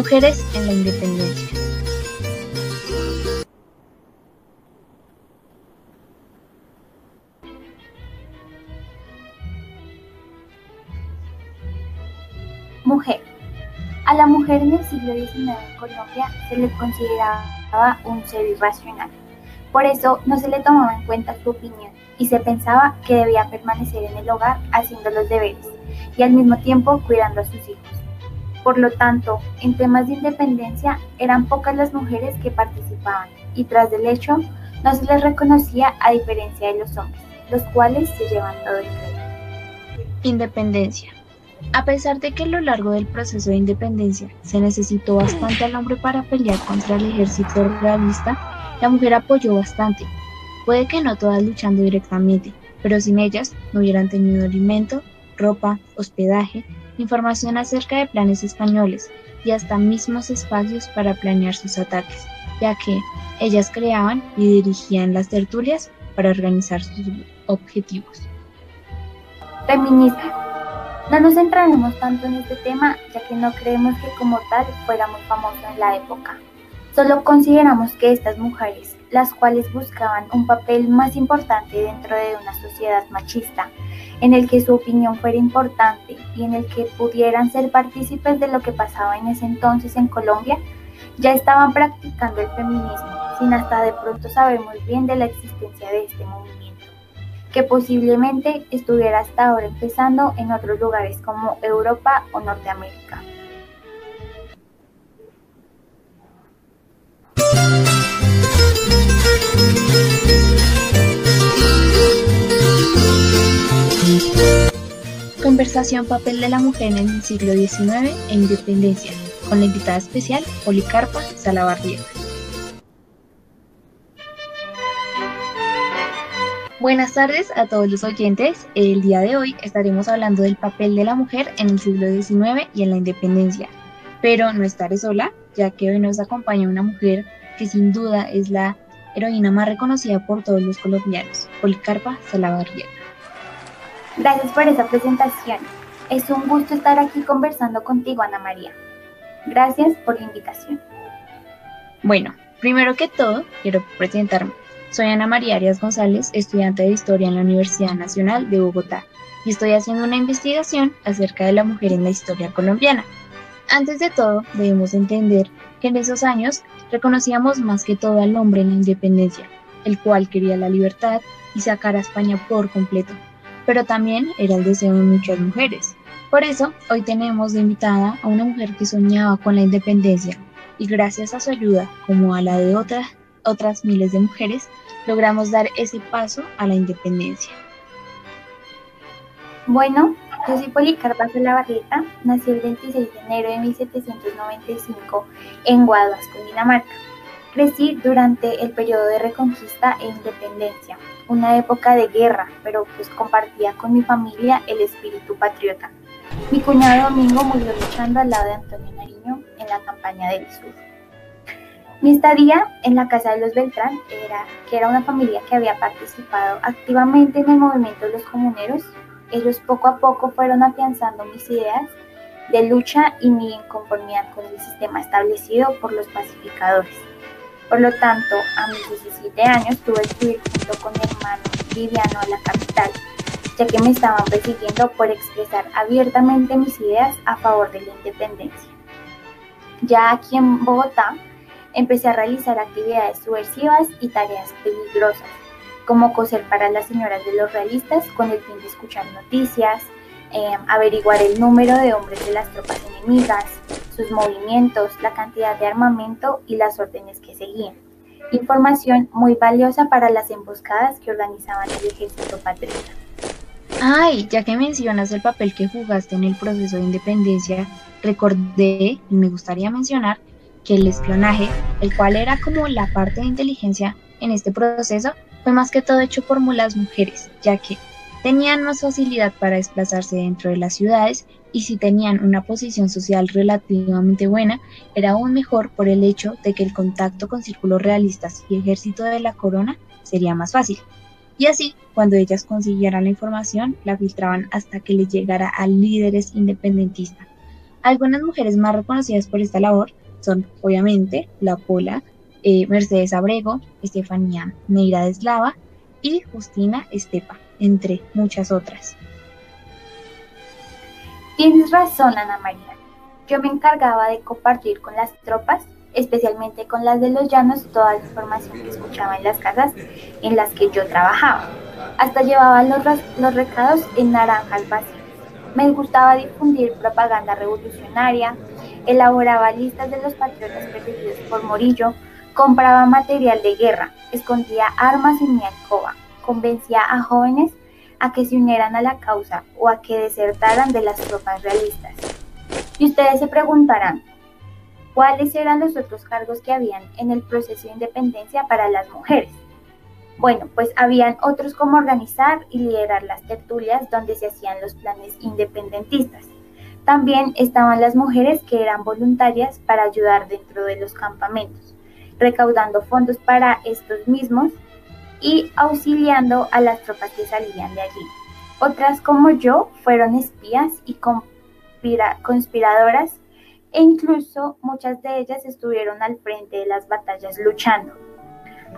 Mujeres en la independencia. Mujer. A la mujer en el siglo XIX en Colombia se le consideraba un ser irracional. Por eso no se le tomaba en cuenta su opinión y se pensaba que debía permanecer en el hogar haciendo los deberes y al mismo tiempo cuidando a sus hijos. Por lo tanto, en temas de independencia eran pocas las mujeres que participaban y tras del hecho no se les reconocía a diferencia de los hombres, los cuales se llevan todo el crédito. Independencia. A pesar de que a lo largo del proceso de independencia se necesitó bastante al hombre para pelear contra el ejército realista, la mujer apoyó bastante. Puede que no todas luchando directamente, pero sin ellas no hubieran tenido alimento, ropa, hospedaje, información acerca de planes españoles y hasta mismos espacios para planear sus ataques, ya que ellas creaban y dirigían las tertulias para organizar sus objetivos. Feminismo. No nos centraremos tanto en este tema, ya que no creemos que como tal fuera muy famoso en la época. Solo consideramos que estas mujeres, las cuales buscaban un papel más importante dentro de una sociedad machista, en el que su opinión fuera importante y en el que pudieran ser partícipes de lo que pasaba en ese entonces en Colombia, ya estaban practicando el feminismo, sin hasta de pronto saber muy bien de la existencia de este movimiento, que posiblemente estuviera hasta ahora empezando en otros lugares como Europa o Norteamérica. Conversación Papel de la Mujer en el siglo XIX e Independencia, con la invitada especial Policarpa Salabarrieta. Buenas tardes a todos los oyentes. El día de hoy estaremos hablando del papel de la mujer en el siglo XIX y en la independencia. Pero no estaré sola, ya que hoy nos acompaña una mujer que sin duda es la heroína más reconocida por todos los colombianos, Policarpa Salabarrieta. Gracias por esa presentación. Es un gusto estar aquí conversando contigo, Ana María. Gracias por la invitación. Bueno, primero que todo, quiero presentarme. Soy Ana María Arias González, estudiante de Historia en la Universidad Nacional de Bogotá, y estoy haciendo una investigación acerca de la mujer en la historia colombiana. Antes de todo, debemos entender que en esos años reconocíamos más que todo al hombre en la independencia, el cual quería la libertad y sacar a España por completo, pero también era el deseo de muchas mujeres. Por eso, hoy tenemos de invitada a una mujer que soñaba con la independencia y gracias a su ayuda, como a la de otras, otras miles de mujeres, logramos dar ese paso a la independencia. Bueno, yo soy Policarpa Barrieta, nací el 26 de enero de 1795 en Guaduas, Dinamarca. Crecí durante el periodo de Reconquista e Independencia, una época de guerra, pero pues compartía con mi familia el espíritu patriota. Mi cuñado Domingo murió luchando al lado de Antonio Nariño en la campaña del sur. Mi estadía en la casa de los Beltrán era que era una familia que había participado activamente en el movimiento de los comuneros. Ellos poco a poco fueron afianzando mis ideas de lucha y mi inconformidad con el sistema establecido por los pacificadores. Por lo tanto, a mis 17 años tuve que ir junto con mi hermano Viviano a la capital, ya que me estaban persiguiendo por expresar abiertamente mis ideas a favor de la independencia. Ya aquí en Bogotá, empecé a realizar actividades subversivas y tareas peligrosas, como coser para las señoras de los realistas con el fin de escuchar noticias, eh, averiguar el número de hombres de las tropas enemigas, sus movimientos, la cantidad de armamento y las órdenes que seguían. Información muy valiosa para las emboscadas que organizaban el ejército patriota. Ay, ya que mencionas el papel que jugaste en el proceso de independencia, recordé y me gustaría mencionar que el espionaje, el cual era como la parte de inteligencia en este proceso, fue más que todo hecho por las mujeres, ya que tenían más facilidad para desplazarse dentro de las ciudades y si tenían una posición social relativamente buena, era aún mejor por el hecho de que el contacto con círculos realistas y ejército de la corona sería más fácil. Y así, cuando ellas consiguieran la información, la filtraban hasta que les llegara a líderes independentistas. Algunas mujeres más reconocidas por esta labor son, obviamente, la Pola, eh, Mercedes Abrego, Estefanía Neira de Eslava y Justina Estepa, entre muchas otras. Tienes razón, Ana María. Yo me encargaba de compartir con las tropas, especialmente con las de los llanos, toda la información que escuchaba en las casas en las que yo trabajaba. Hasta llevaba los, los recados en naranjas vacías. Me gustaba difundir propaganda revolucionaria, elaboraba listas de los patriotas perseguidos por Morillo, compraba material de guerra, escondía armas en mi alcoba, convencía a jóvenes a que se unieran a la causa o a que desertaran de las tropas realistas. Y ustedes se preguntarán, ¿cuáles eran los otros cargos que habían en el proceso de independencia para las mujeres? Bueno, pues habían otros como organizar y liderar las tertulias donde se hacían los planes independentistas. También estaban las mujeres que eran voluntarias para ayudar dentro de los campamentos, recaudando fondos para estos mismos y auxiliando a las tropas que salían de allí. Otras como yo fueron espías y conspiradoras e incluso muchas de ellas estuvieron al frente de las batallas luchando.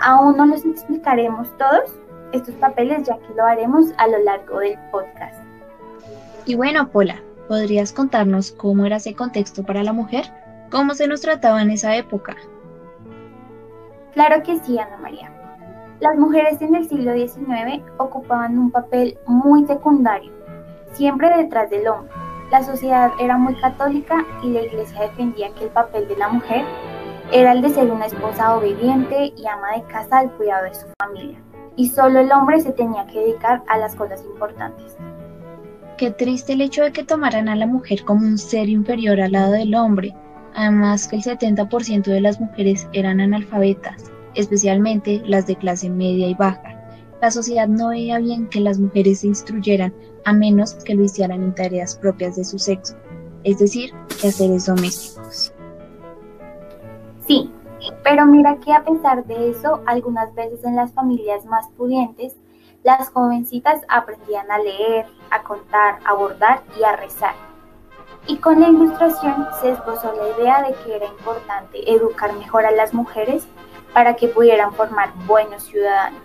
Aún no los explicaremos todos estos papeles ya que lo haremos a lo largo del podcast. Y bueno, Pola, ¿podrías contarnos cómo era ese contexto para la mujer? ¿Cómo se nos trataba en esa época? Claro que sí, Ana María. Las mujeres en el siglo XIX ocupaban un papel muy secundario, siempre detrás del hombre. La sociedad era muy católica y la iglesia defendía que el papel de la mujer era el de ser una esposa obediente y ama de casa al cuidado de su familia, y solo el hombre se tenía que dedicar a las cosas importantes. Qué triste el hecho de que tomaran a la mujer como un ser inferior al lado del hombre, además que el 70% de las mujeres eran analfabetas especialmente las de clase media y baja. La sociedad no veía bien que las mujeres se instruyeran a menos que lo hicieran en tareas propias de su sexo, es decir, quehaceres domésticos. Sí, pero mira que a pesar de eso, algunas veces en las familias más pudientes, las jovencitas aprendían a leer, a contar, a bordar y a rezar. Y con la ilustración se esbozó la idea de que era importante educar mejor a las mujeres para que pudieran formar buenos ciudadanos.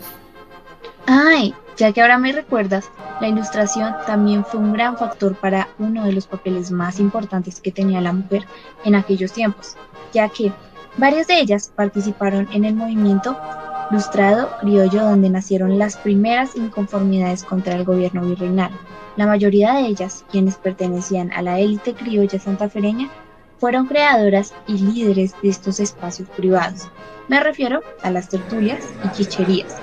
Ay, ya que ahora me recuerdas, la ilustración también fue un gran factor para uno de los papeles más importantes que tenía la mujer en aquellos tiempos, ya que varias de ellas participaron en el movimiento Lustrado Criollo donde nacieron las primeras inconformidades contra el gobierno virreinal. La mayoría de ellas, quienes pertenecían a la élite criolla santafereña, fueron creadoras y líderes de estos espacios privados. Me refiero a las tertulias y chicherías,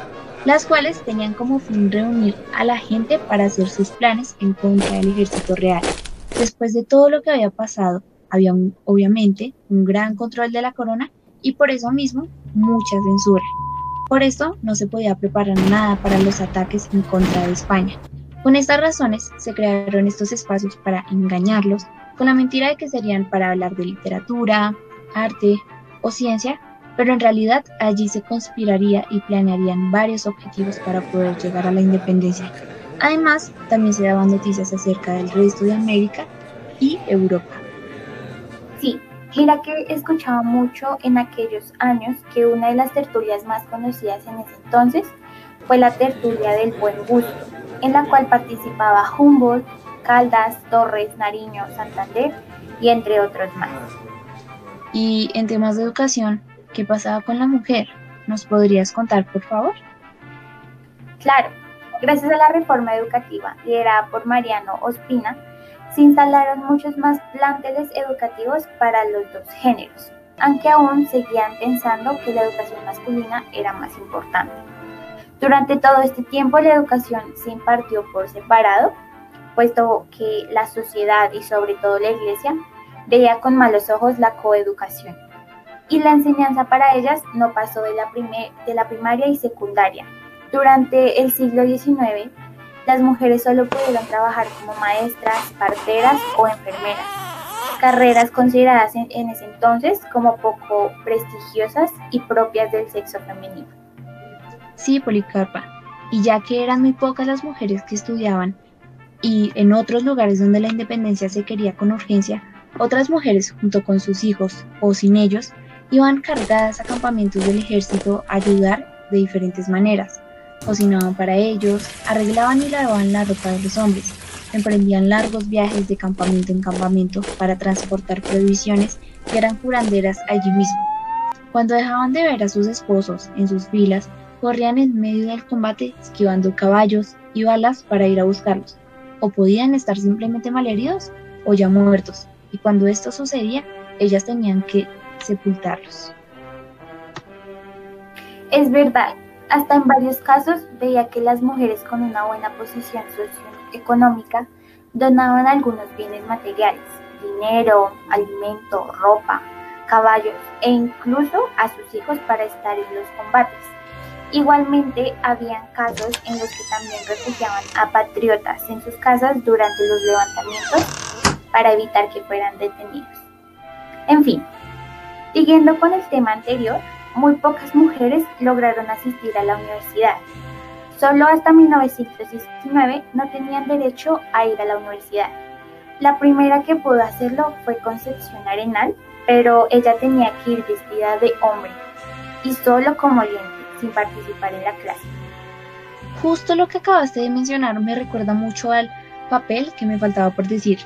las cuales tenían como fin reunir a la gente para hacer sus planes en contra del ejército real. Después de todo lo que había pasado, había obviamente un gran control de la corona y por eso mismo mucha censura. Por esto no se podía preparar nada para los ataques en contra de España. Con estas razones se crearon estos espacios para engañarlos con la mentira de que serían para hablar de literatura, arte o ciencia, pero en realidad allí se conspiraría y planearían varios objetivos para poder llegar a la independencia. Además, también se daban noticias acerca del resto de América y Europa. Sí, mira que escuchaba mucho en aquellos años que una de las tertulias más conocidas en ese entonces fue la tertulia del buen gusto, en la cual participaba Humboldt, Caldas, Torres, Nariño, Santander y entre otros más. Y en temas de educación, ¿qué pasaba con la mujer? ¿Nos podrías contar, por favor? Claro, gracias a la reforma educativa liderada por Mariano Ospina, se instalaron muchos más planteles educativos para los dos géneros, aunque aún seguían pensando que la educación masculina era más importante. Durante todo este tiempo la educación se impartió por separado puesto que la sociedad y sobre todo la iglesia veía con malos ojos la coeducación. Y la enseñanza para ellas no pasó de la, de la primaria y secundaria. Durante el siglo XIX, las mujeres solo pudieron trabajar como maestras, parteras o enfermeras, carreras consideradas en, en ese entonces como poco prestigiosas y propias del sexo femenino. Sí, Policarpa, y ya que eran muy pocas las mujeres que estudiaban y en otros lugares donde la independencia se quería con urgencia, Otras mujeres, junto con sus hijos o sin ellos, iban cargadas a campamentos del ejército a ayudar de diferentes maneras. Cocinaban para ellos, arreglaban y lavaban la ropa de los hombres, emprendían largos viajes de campamento en campamento para transportar provisiones que eran curanderas allí mismo. Cuando dejaban de ver a sus esposos en sus filas, corrían en medio del combate esquivando caballos y balas para ir a buscarlos, o podían estar simplemente malheridos o ya muertos, y cuando esto sucedía, ellas tenían que sepultarlos. Es verdad, hasta en varios casos veía que las mujeres con una buena posición socioeconómica donaban algunos bienes materiales, dinero, alimento, ropa, caballos e incluso a sus hijos para estar en los combates. Igualmente, habían casos en los que también refugiaban a patriotas en sus casas durante los levantamientos para evitar que fueran detenidos. En fin, siguiendo con el tema anterior, muy pocas mujeres lograron asistir a la universidad. Solo hasta 1919 no tenían derecho a ir a la universidad. La primera que pudo hacerlo fue Concepción Arenal, pero ella tenía que ir vestida de hombre y solo como lente sin participar en la clase. Justo lo que acabaste de mencionar me recuerda mucho al papel que me faltaba por decir.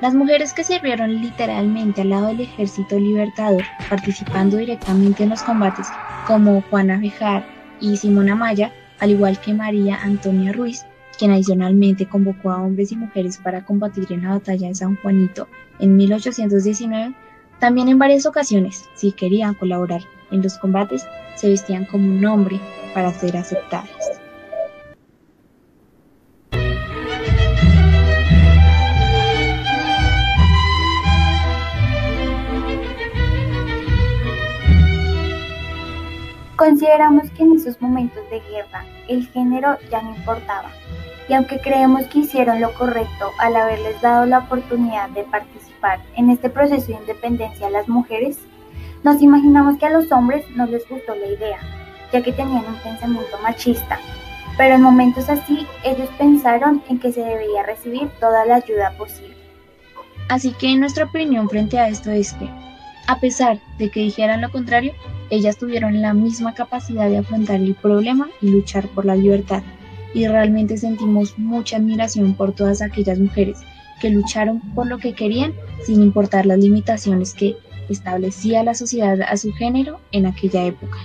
Las mujeres que sirvieron literalmente al lado del ejército libertador, participando directamente en los combates, como Juana Bejar y Simona Maya, al igual que María Antonia Ruiz, quien adicionalmente convocó a hombres y mujeres para combatir en la batalla de San Juanito en 1819, también en varias ocasiones, si querían colaborar en los combates, se vestían como un hombre para ser aceptadas. Consideramos que en esos momentos de guerra el género ya no importaba, y aunque creemos que hicieron lo correcto al haberles dado la oportunidad de en este proceso de independencia a las mujeres, nos imaginamos que a los hombres no les gustó la idea, ya que tenían un pensamiento machista, pero en momentos así ellos pensaron en que se debía recibir toda la ayuda posible. Así que nuestra opinión frente a esto es que, a pesar de que dijeran lo contrario, ellas tuvieron la misma capacidad de afrontar el problema y luchar por la libertad, y realmente sentimos mucha admiración por todas aquellas mujeres que lucharon por lo que querían sin importar las limitaciones que establecía la sociedad a su género en aquella época.